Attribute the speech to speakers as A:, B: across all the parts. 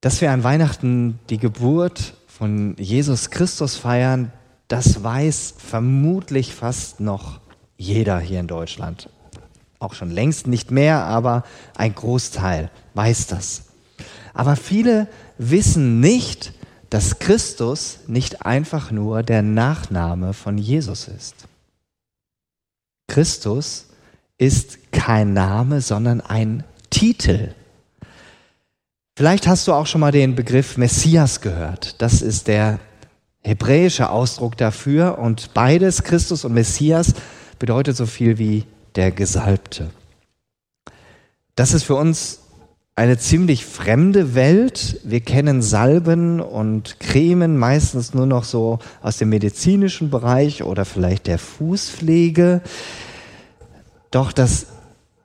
A: Dass wir an Weihnachten die Geburt von Jesus Christus feiern, das weiß vermutlich fast noch jeder hier in Deutschland. Auch schon längst nicht mehr, aber ein Großteil weiß das. Aber viele wissen nicht, dass Christus nicht einfach nur der Nachname von Jesus ist. Christus ist kein Name, sondern ein Titel. Vielleicht hast du auch schon mal den Begriff Messias gehört. Das ist der hebräische Ausdruck dafür und beides, Christus und Messias, bedeutet so viel wie der Gesalbte. Das ist für uns eine ziemlich fremde Welt. Wir kennen Salben und Cremen meistens nur noch so aus dem medizinischen Bereich oder vielleicht der Fußpflege. Doch dass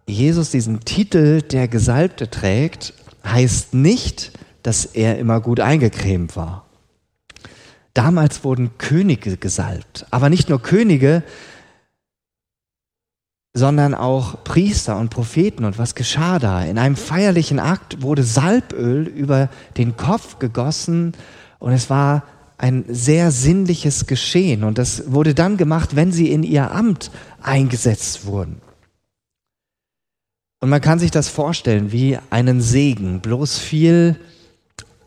A: Jesus diesen Titel der Gesalbte trägt, heißt nicht, dass er immer gut eingecremt war. Damals wurden Könige gesalbt, aber nicht nur Könige, sondern auch Priester und Propheten. Und was geschah da? In einem feierlichen Akt wurde Salböl über den Kopf gegossen und es war ein sehr sinnliches Geschehen. Und das wurde dann gemacht, wenn sie in ihr Amt eingesetzt wurden. Und man kann sich das vorstellen wie einen Segen, bloß viel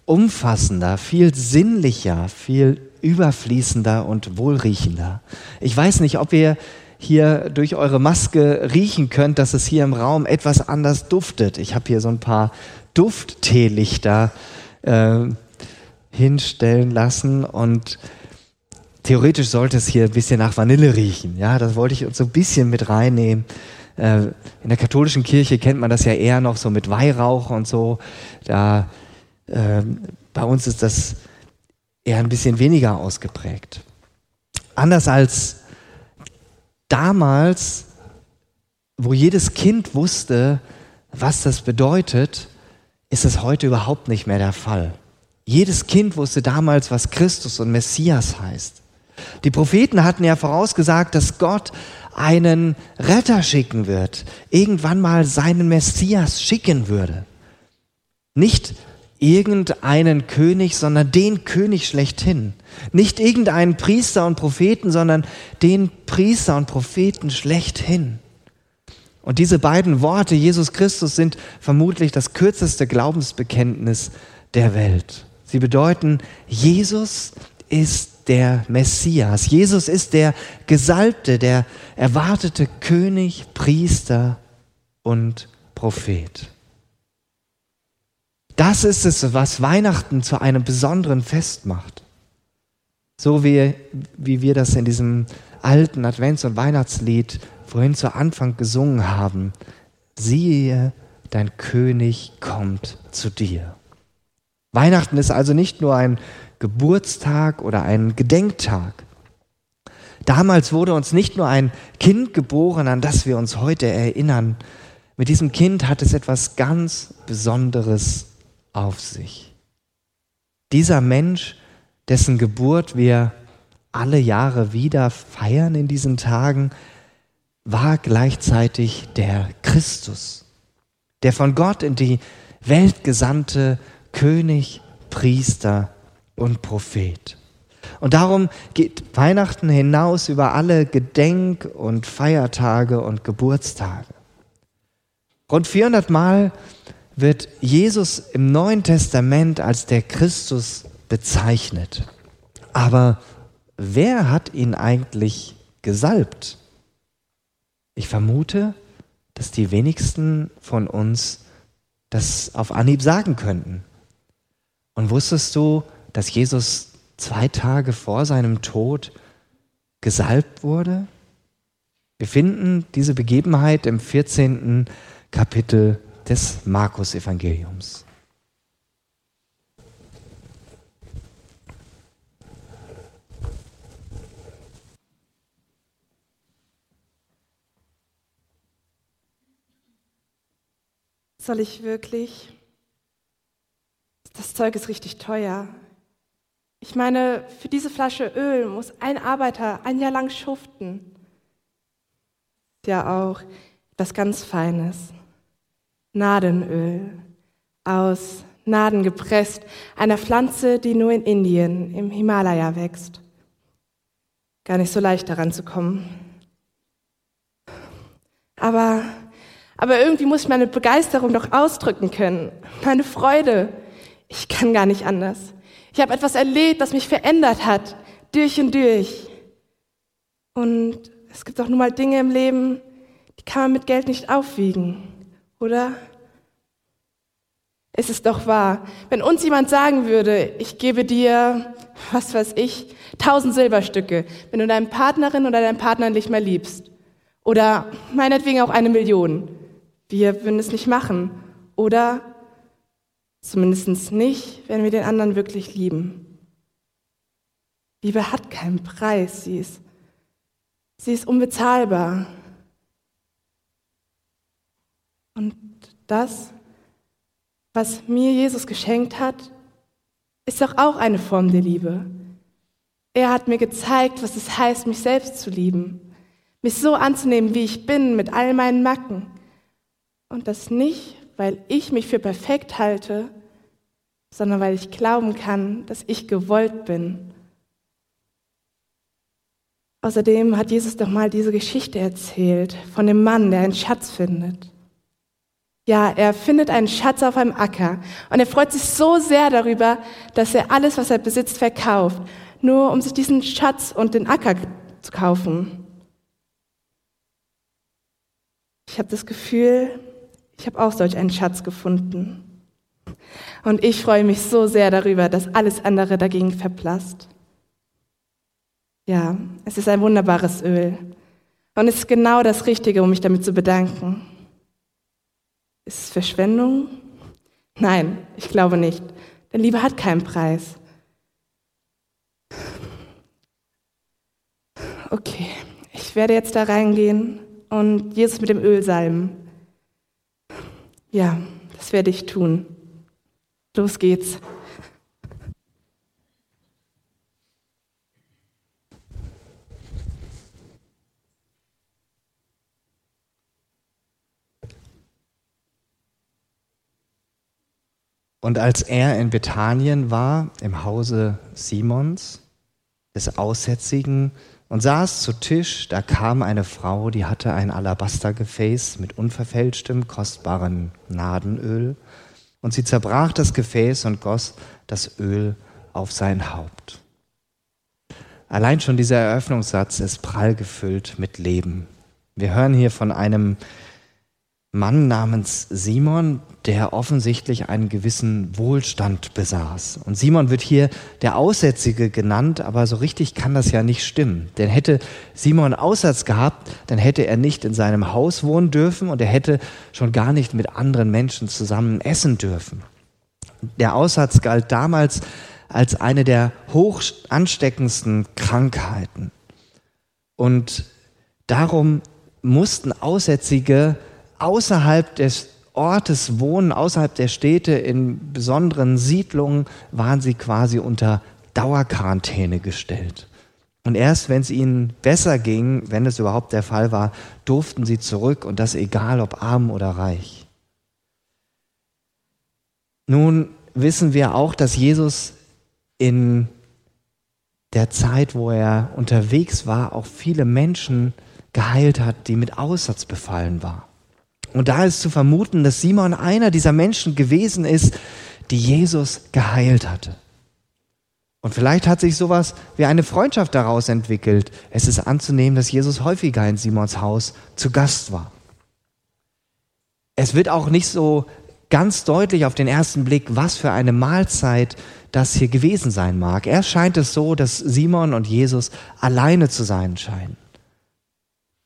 A: umfassender, viel sinnlicher, viel überfließender und wohlriechender. Ich weiß nicht, ob ihr hier durch eure Maske riechen könnt, dass es hier im Raum etwas anders duftet. Ich habe hier so ein paar Duftteelichter äh, hinstellen lassen und theoretisch sollte es hier ein bisschen nach Vanille riechen. Ja, das wollte ich uns so ein bisschen mit reinnehmen. Äh, in der katholischen Kirche kennt man das ja eher noch so mit Weihrauch und so. Da, äh, bei uns ist das eher ein bisschen weniger ausgeprägt. Anders als damals, wo jedes Kind wusste, was das bedeutet, ist es heute überhaupt nicht mehr der Fall. Jedes Kind wusste damals, was Christus und Messias heißt. Die Propheten hatten ja vorausgesagt, dass Gott einen Retter schicken wird, irgendwann mal seinen Messias schicken würde. Nicht irgendeinen König, sondern den König schlechthin. Nicht irgendeinen Priester und Propheten, sondern den Priester und Propheten schlechthin. Und diese beiden Worte, Jesus Christus, sind vermutlich das kürzeste Glaubensbekenntnis der Welt. Sie bedeuten, Jesus ist der Messias. Jesus ist der Gesalbte, der erwartete König, Priester und Prophet. Das ist es, was Weihnachten zu einem besonderen Fest macht. So wie, wie wir das in diesem alten Advents- und Weihnachtslied vorhin zu Anfang gesungen haben. Siehe, dein König kommt zu dir. Weihnachten ist also nicht nur ein Geburtstag oder einen Gedenktag. Damals wurde uns nicht nur ein Kind geboren, an das wir uns heute erinnern. Mit diesem Kind hat es etwas ganz Besonderes auf sich. Dieser Mensch, dessen Geburt wir alle Jahre wieder feiern in diesen Tagen, war gleichzeitig der Christus, der von Gott in die Welt gesandte König, Priester und Prophet. Und darum geht Weihnachten hinaus über alle Gedenk- und Feiertage und Geburtstage. Rund 400 Mal wird Jesus im Neuen Testament als der Christus bezeichnet. Aber wer hat ihn eigentlich gesalbt? Ich vermute, dass die wenigsten von uns das auf Anhieb sagen könnten. Und wusstest du, dass Jesus zwei Tage vor seinem Tod gesalbt wurde? Wir finden diese Begebenheit im 14. Kapitel des Markus-Evangeliums.
B: Soll ich wirklich? Das Zeug ist richtig teuer. Ich meine, für diese Flasche Öl muss ein Arbeiter ein Jahr lang schuften. Ja auch etwas ganz Feines. Nadenöl aus Naden gepresst, einer Pflanze, die nur in Indien, im Himalaya wächst. Gar nicht so leicht daran zu kommen. Aber, aber irgendwie muss ich meine Begeisterung doch ausdrücken können, meine Freude. Ich kann gar nicht anders. Ich habe etwas erlebt, das mich verändert hat, durch und durch. Und es gibt auch nun mal Dinge im Leben, die kann man mit Geld nicht aufwiegen, oder? Es ist doch wahr. Wenn uns jemand sagen würde, ich gebe dir, was weiß ich, tausend Silberstücke, wenn du deine Partnerin oder deinen Partner nicht mehr liebst. Oder meinetwegen auch eine Million. Wir würden es nicht machen. Oder zumindest nicht, wenn wir den anderen wirklich lieben. Liebe hat keinen Preis. Sie ist, sie ist unbezahlbar. Und das was mir Jesus geschenkt hat, ist doch auch eine Form der Liebe. Er hat mir gezeigt, was es heißt, mich selbst zu lieben, mich so anzunehmen, wie ich bin, mit all meinen Macken. Und das nicht, weil ich mich für perfekt halte, sondern weil ich glauben kann, dass ich gewollt bin. Außerdem hat Jesus doch mal diese Geschichte erzählt von dem Mann, der einen Schatz findet. Ja, er findet einen Schatz auf einem Acker und er freut sich so sehr darüber, dass er alles, was er besitzt, verkauft, nur um sich diesen Schatz und den Acker zu kaufen. Ich habe das Gefühl, ich habe auch solch einen Schatz gefunden. Und ich freue mich so sehr darüber, dass alles andere dagegen verblasst. Ja, es ist ein wunderbares Öl. Und es ist genau das Richtige, um mich damit zu bedanken. Ist es Verschwendung? Nein, ich glaube nicht. Denn Liebe hat keinen Preis. Okay, ich werde jetzt da reingehen und Jesus mit dem Öl salben. Ja, das werde ich tun. Los geht's.
A: Und als er in Bethanien war, im Hause Simons, des Aussätzigen, und saß zu Tisch, da kam eine Frau, die hatte ein Alabastergefäß mit unverfälschtem, kostbaren Nadenöl, und sie zerbrach das Gefäß und goss das Öl auf sein Haupt. Allein schon dieser Eröffnungssatz ist prall gefüllt mit Leben. Wir hören hier von einem Mann namens Simon, der offensichtlich einen gewissen Wohlstand besaß. Und Simon wird hier der Aussätzige genannt, aber so richtig kann das ja nicht stimmen. Denn hätte Simon Aussatz gehabt, dann hätte er nicht in seinem Haus wohnen dürfen und er hätte schon gar nicht mit anderen Menschen zusammen essen dürfen. Der Aussatz galt damals als eine der hoch ansteckendsten Krankheiten. Und darum mussten Aussätzige außerhalb des Ortes wohnen, außerhalb der Städte, in besonderen Siedlungen, waren sie quasi unter Dauerquarantäne gestellt. Und erst wenn es ihnen besser ging, wenn es überhaupt der Fall war, durften sie zurück und das egal ob arm oder reich. Nun wissen wir auch, dass Jesus in der Zeit, wo er unterwegs war, auch viele Menschen geheilt hat, die mit Aussatz befallen waren. Und da ist zu vermuten, dass Simon einer dieser Menschen gewesen ist, die Jesus geheilt hatte. Und vielleicht hat sich sowas wie eine Freundschaft daraus entwickelt. Es ist anzunehmen, dass Jesus häufiger in Simons Haus zu Gast war. Es wird auch nicht so ganz deutlich auf den ersten Blick, was für eine Mahlzeit das hier gewesen sein mag. Erst scheint es so, dass Simon und Jesus alleine zu sein scheinen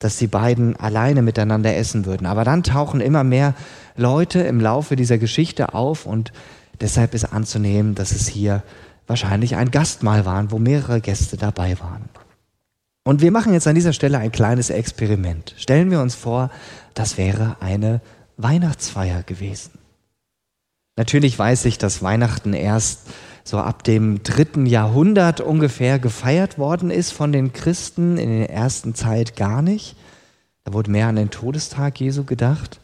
A: dass die beiden alleine miteinander essen würden. Aber dann tauchen immer mehr Leute im Laufe dieser Geschichte auf und deshalb ist anzunehmen, dass es hier wahrscheinlich ein Gastmahl waren, wo mehrere Gäste dabei waren. Und wir machen jetzt an dieser Stelle ein kleines Experiment. Stellen wir uns vor, das wäre eine Weihnachtsfeier gewesen. Natürlich weiß ich, dass Weihnachten erst so ab dem dritten Jahrhundert ungefähr gefeiert worden ist von den Christen, in der ersten Zeit gar nicht. Da wurde mehr an den Todestag Jesu gedacht.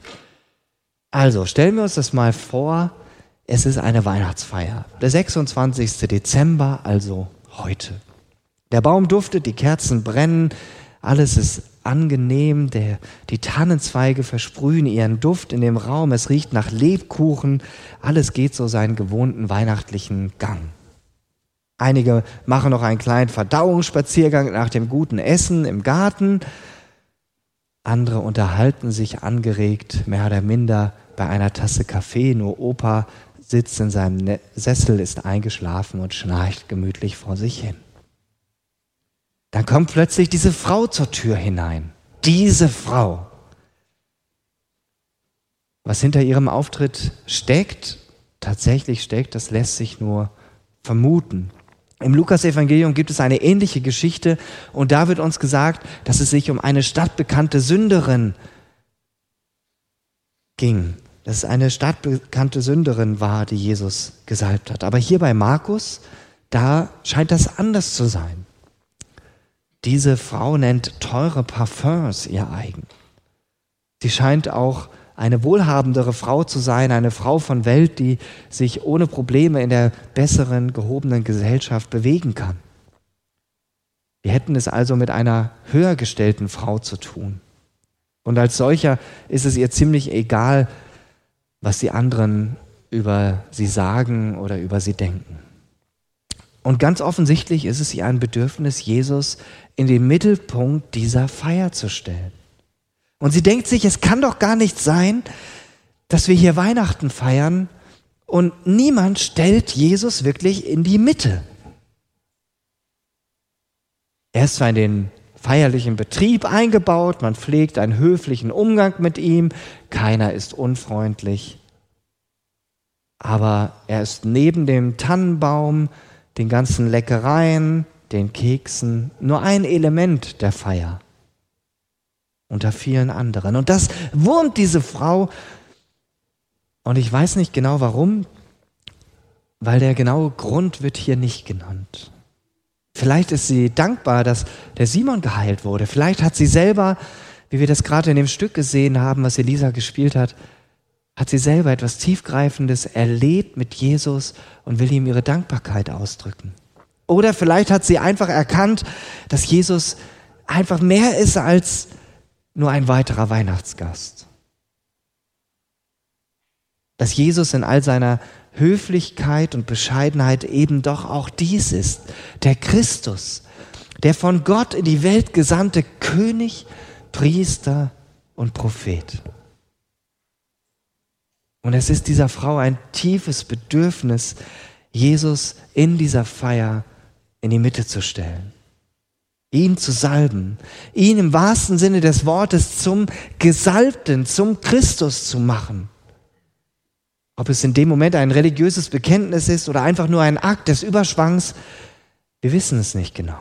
A: Also stellen wir uns das mal vor, es ist eine Weihnachtsfeier. Der 26. Dezember, also heute. Der Baum duftet, die Kerzen brennen, alles ist angenehm, der, die Tannenzweige versprühen ihren Duft in dem Raum, es riecht nach Lebkuchen, alles geht so seinen gewohnten weihnachtlichen Gang. Einige machen noch einen kleinen Verdauungsspaziergang nach dem guten Essen im Garten, andere unterhalten sich angeregt, mehr oder minder bei einer Tasse Kaffee, nur Opa sitzt in seinem ne-, Sessel, ist eingeschlafen und schnarcht gemütlich vor sich hin. Dann kommt plötzlich diese Frau zur Tür hinein. Diese Frau. Was hinter ihrem Auftritt steckt, tatsächlich steckt, das lässt sich nur vermuten. Im Lukas-Evangelium gibt es eine ähnliche Geschichte und da wird uns gesagt, dass es sich um eine stadtbekannte Sünderin ging. Dass es eine stadtbekannte Sünderin war, die Jesus gesalbt hat. Aber hier bei Markus, da scheint das anders zu sein. Diese Frau nennt teure Parfums ihr eigen. Sie scheint auch eine wohlhabendere Frau zu sein, eine Frau von Welt, die sich ohne Probleme in der besseren, gehobenen Gesellschaft bewegen kann. Wir hätten es also mit einer höher gestellten Frau zu tun. Und als solcher ist es ihr ziemlich egal, was die anderen über sie sagen oder über sie denken. Und ganz offensichtlich ist es ihr ein Bedürfnis, Jesus in den Mittelpunkt dieser Feier zu stellen. Und sie denkt sich, es kann doch gar nicht sein, dass wir hier Weihnachten feiern und niemand stellt Jesus wirklich in die Mitte. Er ist zwar in den feierlichen Betrieb eingebaut, man pflegt einen höflichen Umgang mit ihm, keiner ist unfreundlich, aber er ist neben dem Tannenbaum, den ganzen Leckereien, den Keksen, nur ein Element der Feier unter vielen anderen. Und das wurmt diese Frau. Und ich weiß nicht genau warum, weil der genaue Grund wird hier nicht genannt. Vielleicht ist sie dankbar, dass der Simon geheilt wurde. Vielleicht hat sie selber, wie wir das gerade in dem Stück gesehen haben, was Elisa gespielt hat, hat sie selber etwas Tiefgreifendes erlebt mit Jesus und will ihm ihre Dankbarkeit ausdrücken. Oder vielleicht hat sie einfach erkannt, dass Jesus einfach mehr ist als nur ein weiterer Weihnachtsgast. Dass Jesus in all seiner Höflichkeit und Bescheidenheit eben doch auch dies ist, der Christus, der von Gott in die Welt gesandte König, Priester und Prophet. Und es ist dieser Frau ein tiefes Bedürfnis, Jesus in dieser Feier in die Mitte zu stellen, ihn zu salben, ihn im wahrsten Sinne des Wortes zum Gesalbten, zum Christus zu machen. Ob es in dem Moment ein religiöses Bekenntnis ist oder einfach nur ein Akt des Überschwangs, wir wissen es nicht genau.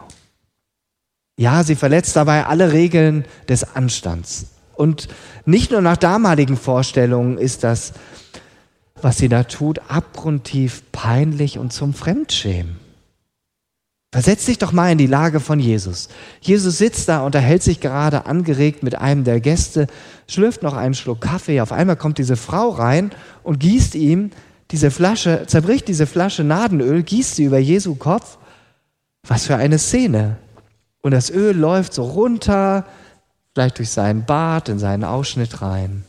A: Ja, sie verletzt dabei alle Regeln des Anstands. Und nicht nur nach damaligen Vorstellungen ist das, was sie da tut, abgrundtief peinlich und zum Fremdschämen. Versetz dich doch mal in die Lage von Jesus. Jesus sitzt da, unterhält sich gerade angeregt mit einem der Gäste, schlürft noch einen Schluck Kaffee. Auf einmal kommt diese Frau rein und gießt ihm diese Flasche, zerbricht diese Flasche Nadenöl, gießt sie über Jesu Kopf. Was für eine Szene. Und das Öl läuft so runter, vielleicht durch seinen Bart, in seinen Ausschnitt rein.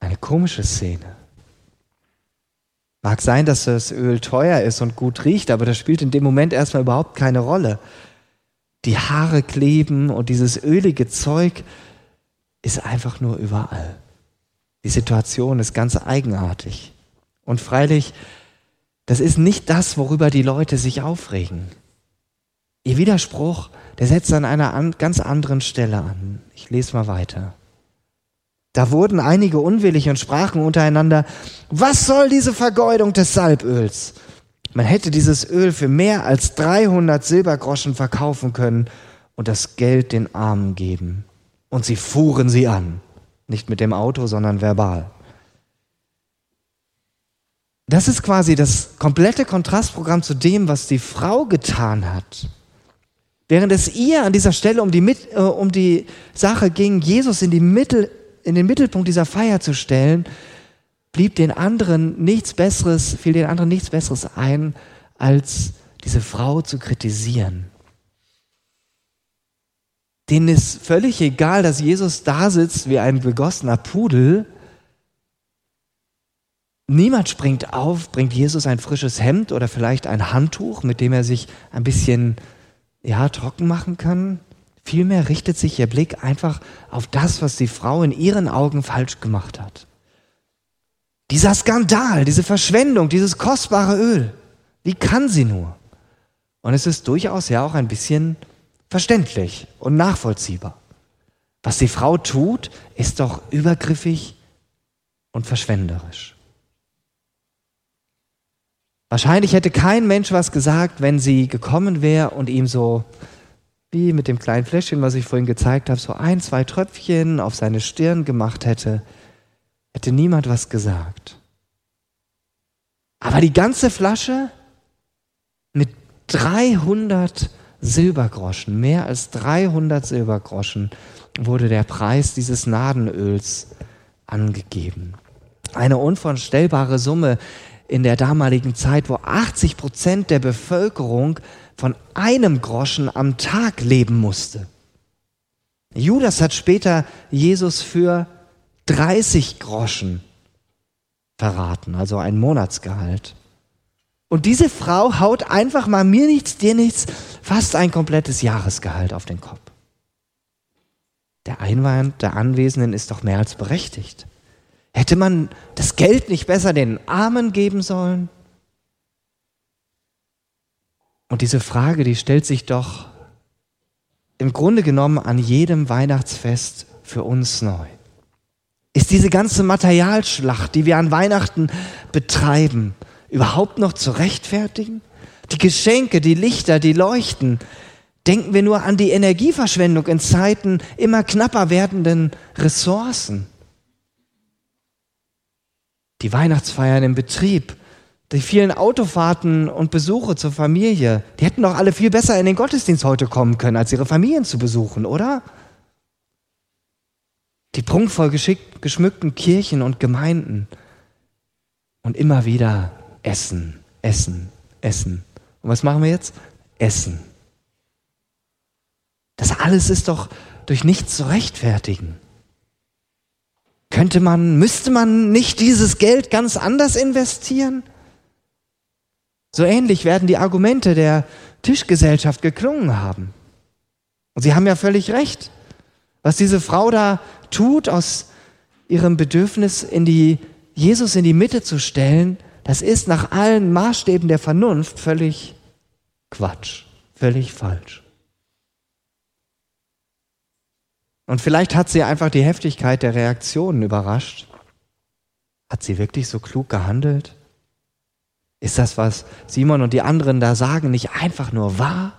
A: Eine komische Szene. Mag sein, dass das Öl teuer ist und gut riecht, aber das spielt in dem Moment erstmal überhaupt keine Rolle. Die Haare kleben und dieses ölige Zeug ist einfach nur überall. Die Situation ist ganz eigenartig. Und freilich, das ist nicht das, worüber die Leute sich aufregen. Ihr Widerspruch der setzt an einer an, ganz anderen Stelle an. Ich lese mal weiter. Da wurden einige unwillig und sprachen untereinander, was soll diese Vergeudung des Salböls? Man hätte dieses Öl für mehr als 300 Silbergroschen verkaufen können und das Geld den Armen geben. Und sie fuhren sie an. Nicht mit dem Auto, sondern verbal. Das ist quasi das komplette Kontrastprogramm zu dem, was die Frau getan hat. Während es ihr an dieser Stelle um die, äh, um die Sache ging, Jesus in, die Mittel, in den Mittelpunkt dieser Feier zu stellen, blieb den anderen nichts Besseres, fiel den anderen nichts Besseres ein, als diese Frau zu kritisieren. Denen ist völlig egal, dass Jesus da sitzt wie ein begossener Pudel. Niemand springt auf, bringt Jesus ein frisches Hemd oder vielleicht ein Handtuch, mit dem er sich ein bisschen ja, trocken machen kann. Vielmehr richtet sich ihr Blick einfach auf das, was die Frau in ihren Augen falsch gemacht hat. Dieser Skandal, diese Verschwendung, dieses kostbare Öl. Wie kann sie nur? Und es ist durchaus ja auch ein bisschen verständlich und nachvollziehbar. Was die Frau tut, ist doch übergriffig und verschwenderisch. Wahrscheinlich hätte kein Mensch was gesagt, wenn sie gekommen wäre und ihm so, wie mit dem kleinen Fläschchen, was ich vorhin gezeigt habe, so ein, zwei Tröpfchen auf seine Stirn gemacht hätte, hätte niemand was gesagt. Aber die ganze Flasche mit 300 Silbergroschen, mehr als 300 Silbergroschen wurde der Preis dieses Nadenöls angegeben. Eine unvorstellbare Summe in der damaligen Zeit, wo 80 Prozent der Bevölkerung von einem Groschen am Tag leben musste. Judas hat später Jesus für 30 Groschen verraten, also ein Monatsgehalt. Und diese Frau haut einfach mal mir nichts, dir nichts, fast ein komplettes Jahresgehalt auf den Kopf. Der Einwand der Anwesenden ist doch mehr als berechtigt. Hätte man das Geld nicht besser den Armen geben sollen? Und diese Frage, die stellt sich doch im Grunde genommen an jedem Weihnachtsfest für uns neu. Ist diese ganze Materialschlacht, die wir an Weihnachten betreiben, überhaupt noch zu rechtfertigen? Die Geschenke, die Lichter, die Leuchten, denken wir nur an die Energieverschwendung in Zeiten immer knapper werdenden Ressourcen. Die Weihnachtsfeiern im Betrieb, die vielen Autofahrten und Besuche zur Familie, die hätten doch alle viel besser in den Gottesdienst heute kommen können, als ihre Familien zu besuchen, oder? Die prunkvoll geschmückten Kirchen und Gemeinden. Und immer wieder Essen, Essen, Essen. Und was machen wir jetzt? Essen. Das alles ist doch durch nichts zu rechtfertigen. Könnte man, müsste man nicht dieses Geld ganz anders investieren? So ähnlich werden die Argumente der Tischgesellschaft geklungen haben. Und Sie haben ja völlig recht. Was diese Frau da tut, aus ihrem Bedürfnis in die, Jesus in die Mitte zu stellen, das ist nach allen Maßstäben der Vernunft völlig Quatsch, völlig falsch. Und vielleicht hat sie einfach die Heftigkeit der Reaktionen überrascht. Hat sie wirklich so klug gehandelt? Ist das, was Simon und die anderen da sagen, nicht einfach nur wahr?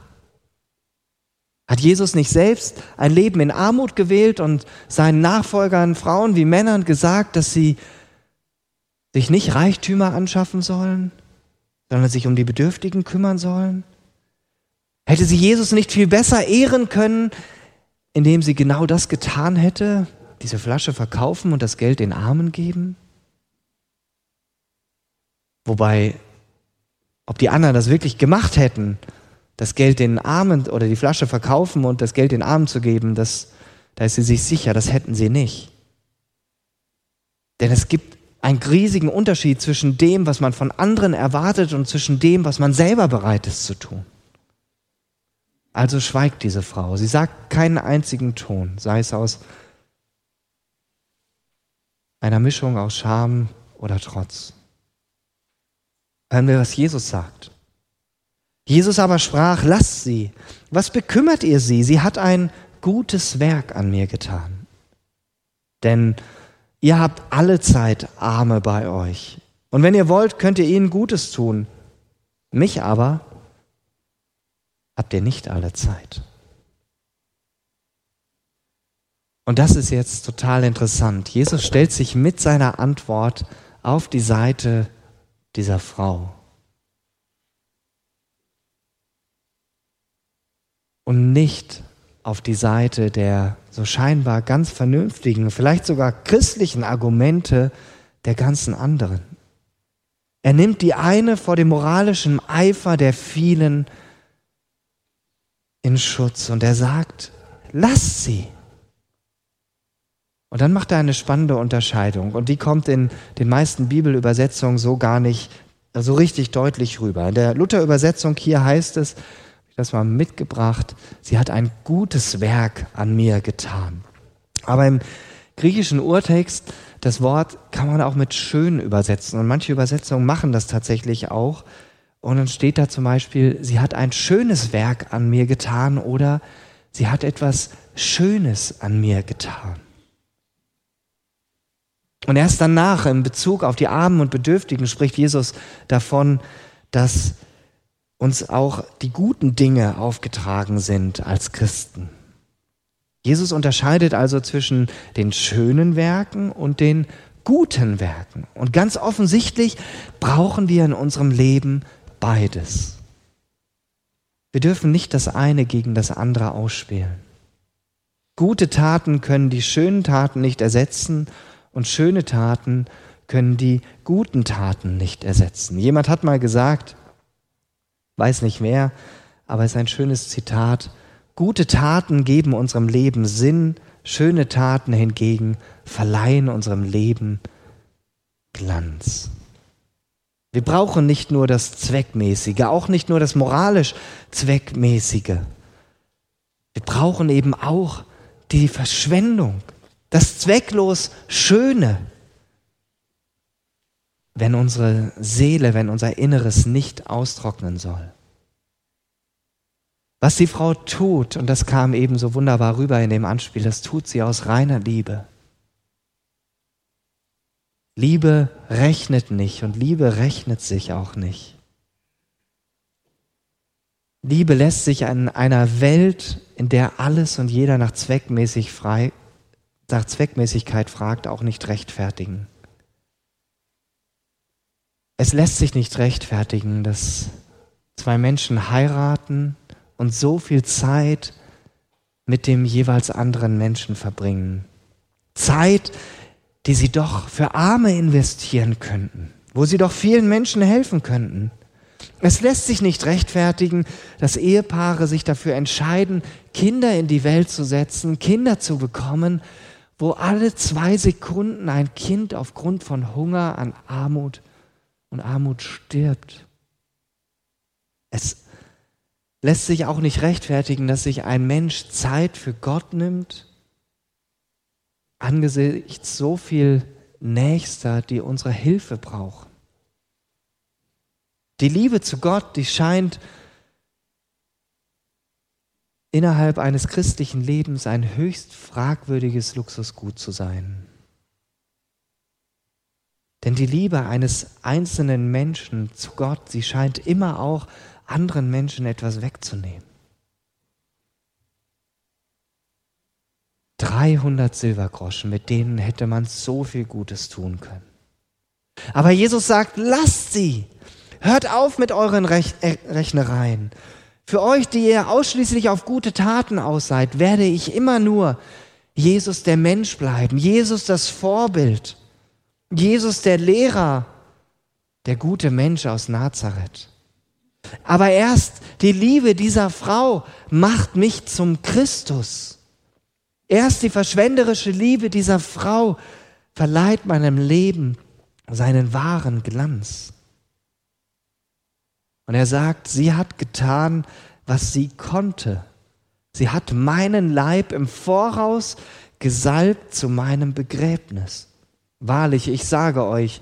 A: Hat Jesus nicht selbst ein Leben in Armut gewählt und seinen Nachfolgern, Frauen wie Männern, gesagt, dass sie sich nicht Reichtümer anschaffen sollen, sondern sich um die Bedürftigen kümmern sollen? Hätte sie Jesus nicht viel besser ehren können, indem sie genau das getan hätte, diese Flasche verkaufen und das Geld den Armen geben? Wobei, ob die anderen das wirklich gemacht hätten, das Geld den Armen oder die Flasche verkaufen und das Geld den Armen zu geben, das, da ist sie sich sicher, das hätten sie nicht. Denn es gibt einen riesigen Unterschied zwischen dem, was man von anderen erwartet und zwischen dem, was man selber bereit ist zu tun. Also schweigt diese Frau. Sie sagt keinen einzigen Ton, sei es aus einer Mischung aus Scham oder Trotz. Hören wir, was Jesus sagt. Jesus aber sprach, lasst sie. Was bekümmert ihr sie? Sie hat ein gutes Werk an mir getan. Denn ihr habt alle Zeit Arme bei euch. Und wenn ihr wollt, könnt ihr ihnen Gutes tun. Mich aber habt ihr nicht alle Zeit. Und das ist jetzt total interessant. Jesus stellt sich mit seiner Antwort auf die Seite dieser Frau. Und nicht auf die Seite der so scheinbar ganz vernünftigen, vielleicht sogar christlichen Argumente der ganzen anderen. Er nimmt die eine vor dem moralischen Eifer der vielen in Schutz und er sagt, lasst sie. Und dann macht er eine spannende Unterscheidung und die kommt in den meisten Bibelübersetzungen so gar nicht so richtig deutlich rüber. In der Luther-Übersetzung hier heißt es, ich das mal mitgebracht, sie hat ein gutes Werk an mir getan. Aber im griechischen Urtext, das Wort kann man auch mit schön übersetzen und manche Übersetzungen machen das tatsächlich auch. Und dann steht da zum Beispiel, sie hat ein schönes Werk an mir getan oder sie hat etwas Schönes an mir getan. Und erst danach, in Bezug auf die Armen und Bedürftigen, spricht Jesus davon, dass uns auch die guten Dinge aufgetragen sind als Christen. Jesus unterscheidet also zwischen den schönen Werken und den guten Werken. Und ganz offensichtlich brauchen wir in unserem Leben beides. Wir dürfen nicht das eine gegen das andere ausspielen. Gute Taten können die schönen Taten nicht ersetzen und schöne Taten können die guten Taten nicht ersetzen. Jemand hat mal gesagt, weiß nicht wer, aber es ist ein schönes Zitat, gute Taten geben unserem Leben Sinn, schöne Taten hingegen verleihen unserem Leben Glanz. Wir brauchen nicht nur das Zweckmäßige, auch nicht nur das moralisch Zweckmäßige. Wir brauchen eben auch die Verschwendung, das zwecklos Schöne, wenn unsere Seele, wenn unser Inneres nicht austrocknen soll. Was die Frau tut, und das kam eben so wunderbar rüber in dem Anspiel, das tut sie aus reiner Liebe. Liebe rechnet nicht und Liebe rechnet sich auch nicht. Liebe lässt sich in einer Welt, in der alles und jeder nach zweckmäßig frei, nach Zweckmäßigkeit fragt, auch nicht rechtfertigen. Es lässt sich nicht rechtfertigen, dass zwei Menschen heiraten und so viel Zeit mit dem jeweils anderen Menschen verbringen. Zeit, die sie doch für Arme investieren könnten, wo sie doch vielen Menschen helfen könnten. Es lässt sich nicht rechtfertigen, dass Ehepaare sich dafür entscheiden, Kinder in die Welt zu setzen, Kinder zu bekommen wo alle zwei Sekunden ein Kind aufgrund von Hunger an Armut und Armut stirbt. Es lässt sich auch nicht rechtfertigen, dass sich ein Mensch Zeit für Gott nimmt, angesichts so viel Nächster, die unsere Hilfe brauchen. Die Liebe zu Gott, die scheint innerhalb eines christlichen Lebens ein höchst fragwürdiges Luxusgut zu sein. Denn die Liebe eines einzelnen Menschen zu Gott, sie scheint immer auch anderen Menschen etwas wegzunehmen. 300 Silbergroschen, mit denen hätte man so viel Gutes tun können. Aber Jesus sagt, lasst sie, hört auf mit euren Rech äh, Rechnereien, für euch, die ihr ausschließlich auf gute Taten aus seid, werde ich immer nur Jesus der Mensch bleiben, Jesus das Vorbild, Jesus der Lehrer, der gute Mensch aus Nazareth. Aber erst die Liebe dieser Frau macht mich zum Christus. Erst die verschwenderische Liebe dieser Frau verleiht meinem Leben seinen wahren Glanz. Und er sagt, sie hat getan, was sie konnte. Sie hat meinen Leib im Voraus gesalbt zu meinem Begräbnis. Wahrlich, ich sage euch,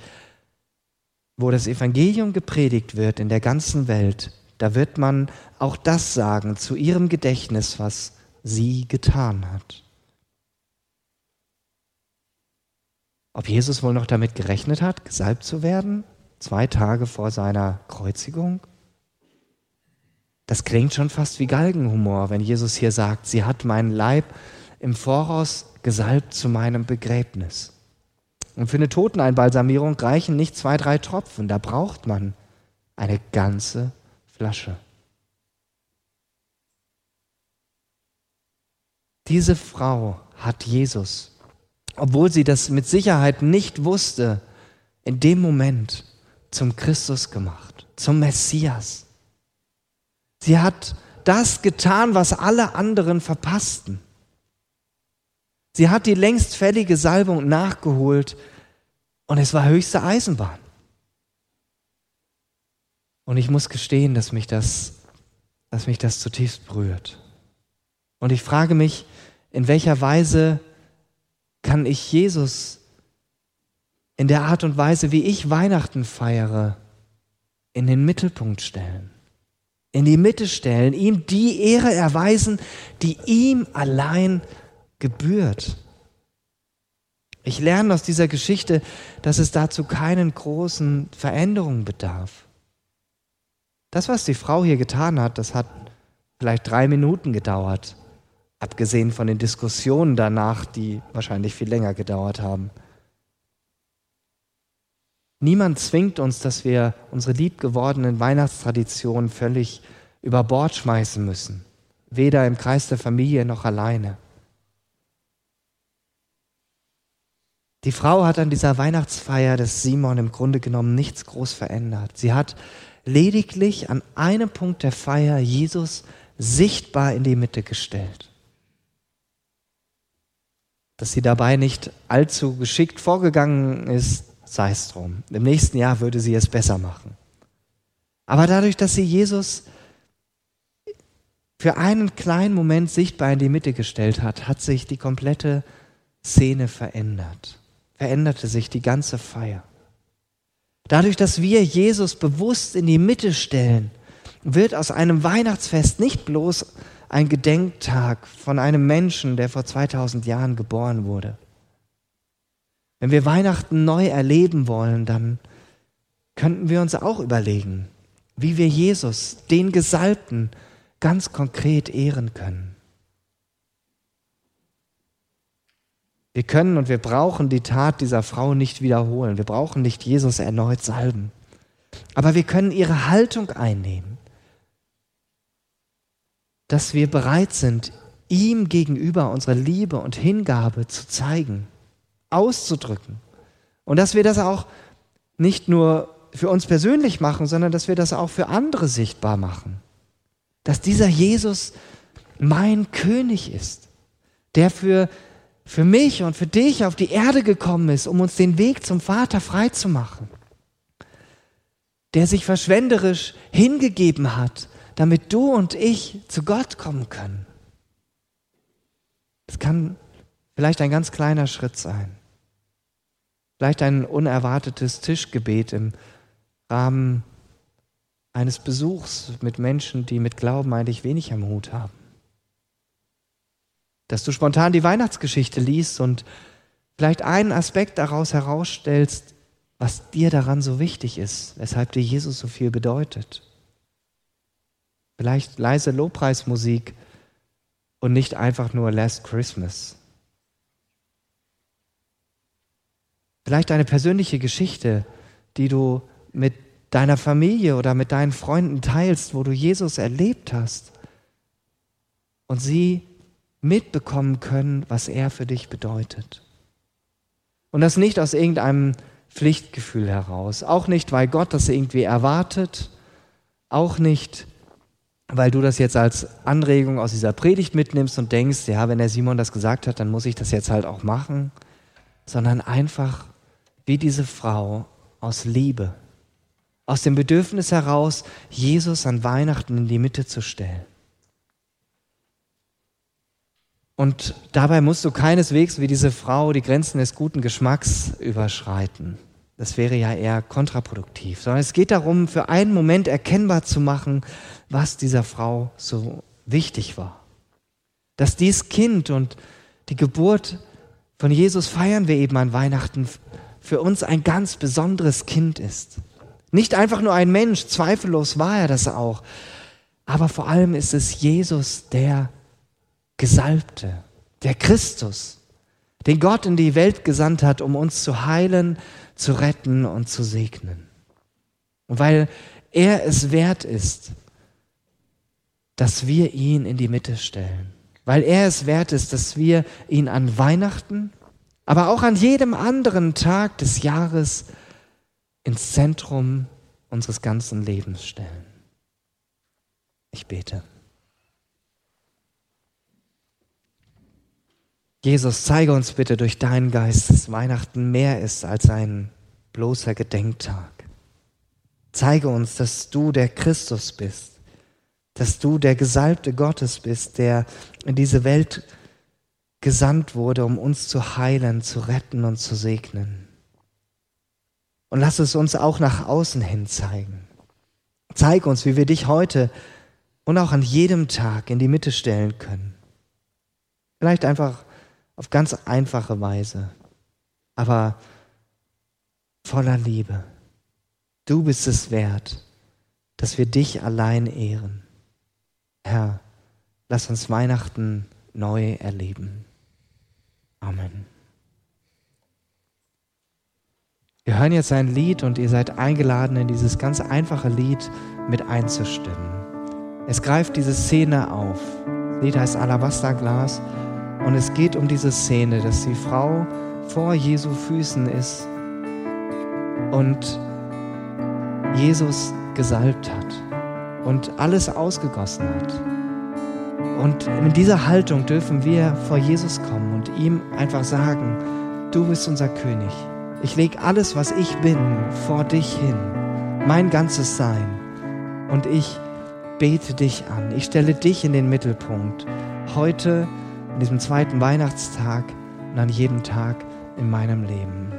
A: wo das Evangelium gepredigt wird in der ganzen Welt, da wird man auch das sagen zu ihrem Gedächtnis, was sie getan hat. Ob Jesus wohl noch damit gerechnet hat, gesalbt zu werden, zwei Tage vor seiner Kreuzigung? Das klingt schon fast wie Galgenhumor, wenn Jesus hier sagt, sie hat meinen Leib im Voraus gesalbt zu meinem Begräbnis. Und für eine Toteneinbalsamierung reichen nicht zwei, drei Tropfen, da braucht man eine ganze Flasche. Diese Frau hat Jesus, obwohl sie das mit Sicherheit nicht wusste, in dem Moment zum Christus gemacht, zum Messias. Sie hat das getan, was alle anderen verpassten. Sie hat die längst fällige Salbung nachgeholt und es war höchste Eisenbahn. Und ich muss gestehen, dass mich das, dass mich das zutiefst berührt. Und ich frage mich, in welcher Weise kann ich Jesus in der Art und Weise, wie ich Weihnachten feiere, in den Mittelpunkt stellen, in die Mitte stellen, ihm die Ehre erweisen, die ihm allein gebührt. Ich lerne aus dieser Geschichte, dass es dazu keinen großen Veränderungen bedarf. Das, was die Frau hier getan hat, das hat vielleicht drei Minuten gedauert, abgesehen von den Diskussionen danach, die wahrscheinlich viel länger gedauert haben. Niemand zwingt uns, dass wir unsere liebgewordenen Weihnachtstraditionen völlig über Bord schmeißen müssen, weder im Kreis der Familie noch alleine. Die Frau hat an dieser Weihnachtsfeier des Simon im Grunde genommen nichts groß verändert. Sie hat lediglich an einem Punkt der Feier Jesus sichtbar in die Mitte gestellt. Dass sie dabei nicht allzu geschickt vorgegangen ist, sei es drum. Im nächsten Jahr würde sie es besser machen. Aber dadurch, dass sie Jesus für einen kleinen Moment sichtbar in die Mitte gestellt hat, hat sich die komplette Szene verändert veränderte sich die ganze Feier. Dadurch, dass wir Jesus bewusst in die Mitte stellen, wird aus einem Weihnachtsfest nicht bloß ein Gedenktag von einem Menschen, der vor 2000 Jahren geboren wurde. Wenn wir Weihnachten neu erleben wollen, dann könnten wir uns auch überlegen, wie wir Jesus, den Gesalbten, ganz konkret ehren können. Wir können und wir brauchen die Tat dieser Frau nicht wiederholen. Wir brauchen nicht Jesus erneut salben. Aber wir können ihre Haltung einnehmen, dass wir bereit sind, ihm gegenüber unsere Liebe und Hingabe zu zeigen, auszudrücken. Und dass wir das auch nicht nur für uns persönlich machen, sondern dass wir das auch für andere sichtbar machen. Dass dieser Jesus mein König ist, der für für mich und für dich auf die Erde gekommen ist, um uns den Weg zum Vater freizumachen. Der sich verschwenderisch hingegeben hat, damit du und ich zu Gott kommen können. Es kann vielleicht ein ganz kleiner Schritt sein. Vielleicht ein unerwartetes Tischgebet im Rahmen eines Besuchs mit Menschen, die mit Glauben eigentlich wenig am Hut haben dass du spontan die Weihnachtsgeschichte liest und vielleicht einen Aspekt daraus herausstellst, was dir daran so wichtig ist, weshalb dir Jesus so viel bedeutet. Vielleicht leise Lobpreismusik und nicht einfach nur Last Christmas. Vielleicht eine persönliche Geschichte, die du mit deiner Familie oder mit deinen Freunden teilst, wo du Jesus erlebt hast und sie mitbekommen können, was er für dich bedeutet. Und das nicht aus irgendeinem Pflichtgefühl heraus, auch nicht, weil Gott das irgendwie erwartet, auch nicht, weil du das jetzt als Anregung aus dieser Predigt mitnimmst und denkst, ja, wenn der Simon das gesagt hat, dann muss ich das jetzt halt auch machen, sondern einfach wie diese Frau aus Liebe, aus dem Bedürfnis heraus, Jesus an Weihnachten in die Mitte zu stellen. Und dabei musst du keineswegs wie diese Frau die Grenzen des guten Geschmacks überschreiten. Das wäre ja eher kontraproduktiv, sondern es geht darum, für einen Moment erkennbar zu machen, was dieser Frau so wichtig war. Dass dies Kind und die Geburt von Jesus feiern wir eben an Weihnachten für uns ein ganz besonderes Kind ist. Nicht einfach nur ein Mensch, zweifellos war er das auch, aber vor allem ist es Jesus, der Gesalbte, der Christus, den Gott in die Welt gesandt hat, um uns zu heilen, zu retten und zu segnen. Und weil er es wert ist, dass wir ihn in die Mitte stellen, weil er es wert ist, dass wir ihn an Weihnachten, aber auch an jedem anderen Tag des Jahres ins Zentrum unseres ganzen Lebens stellen. Ich bete. Jesus, zeige uns bitte durch deinen Geist, dass Weihnachten mehr ist als ein bloßer Gedenktag. Zeige uns, dass du der Christus bist, dass du der Gesalbte Gottes bist, der in diese Welt gesandt wurde, um uns zu heilen, zu retten und zu segnen. Und lass es uns auch nach außen hin zeigen. Zeig uns, wie wir dich heute und auch an jedem Tag in die Mitte stellen können. Vielleicht einfach auf ganz einfache Weise, aber voller Liebe. Du bist es wert, dass wir dich allein ehren. Herr, lass uns Weihnachten neu erleben. Amen. Wir hören jetzt ein Lied und ihr seid eingeladen, in dieses ganz einfache Lied mit einzustimmen. Es greift diese Szene auf. Das Lied heißt Alabasterglas und es geht um diese Szene, dass die Frau vor Jesu Füßen ist und Jesus gesalbt hat und alles ausgegossen hat. Und in dieser Haltung dürfen wir vor Jesus kommen und ihm einfach sagen, du bist unser König. Ich lege alles, was ich bin, vor dich hin, mein ganzes Sein. Und ich bete dich an. Ich stelle dich in den Mittelpunkt. Heute, an diesem zweiten Weihnachtstag und an jedem Tag in meinem Leben.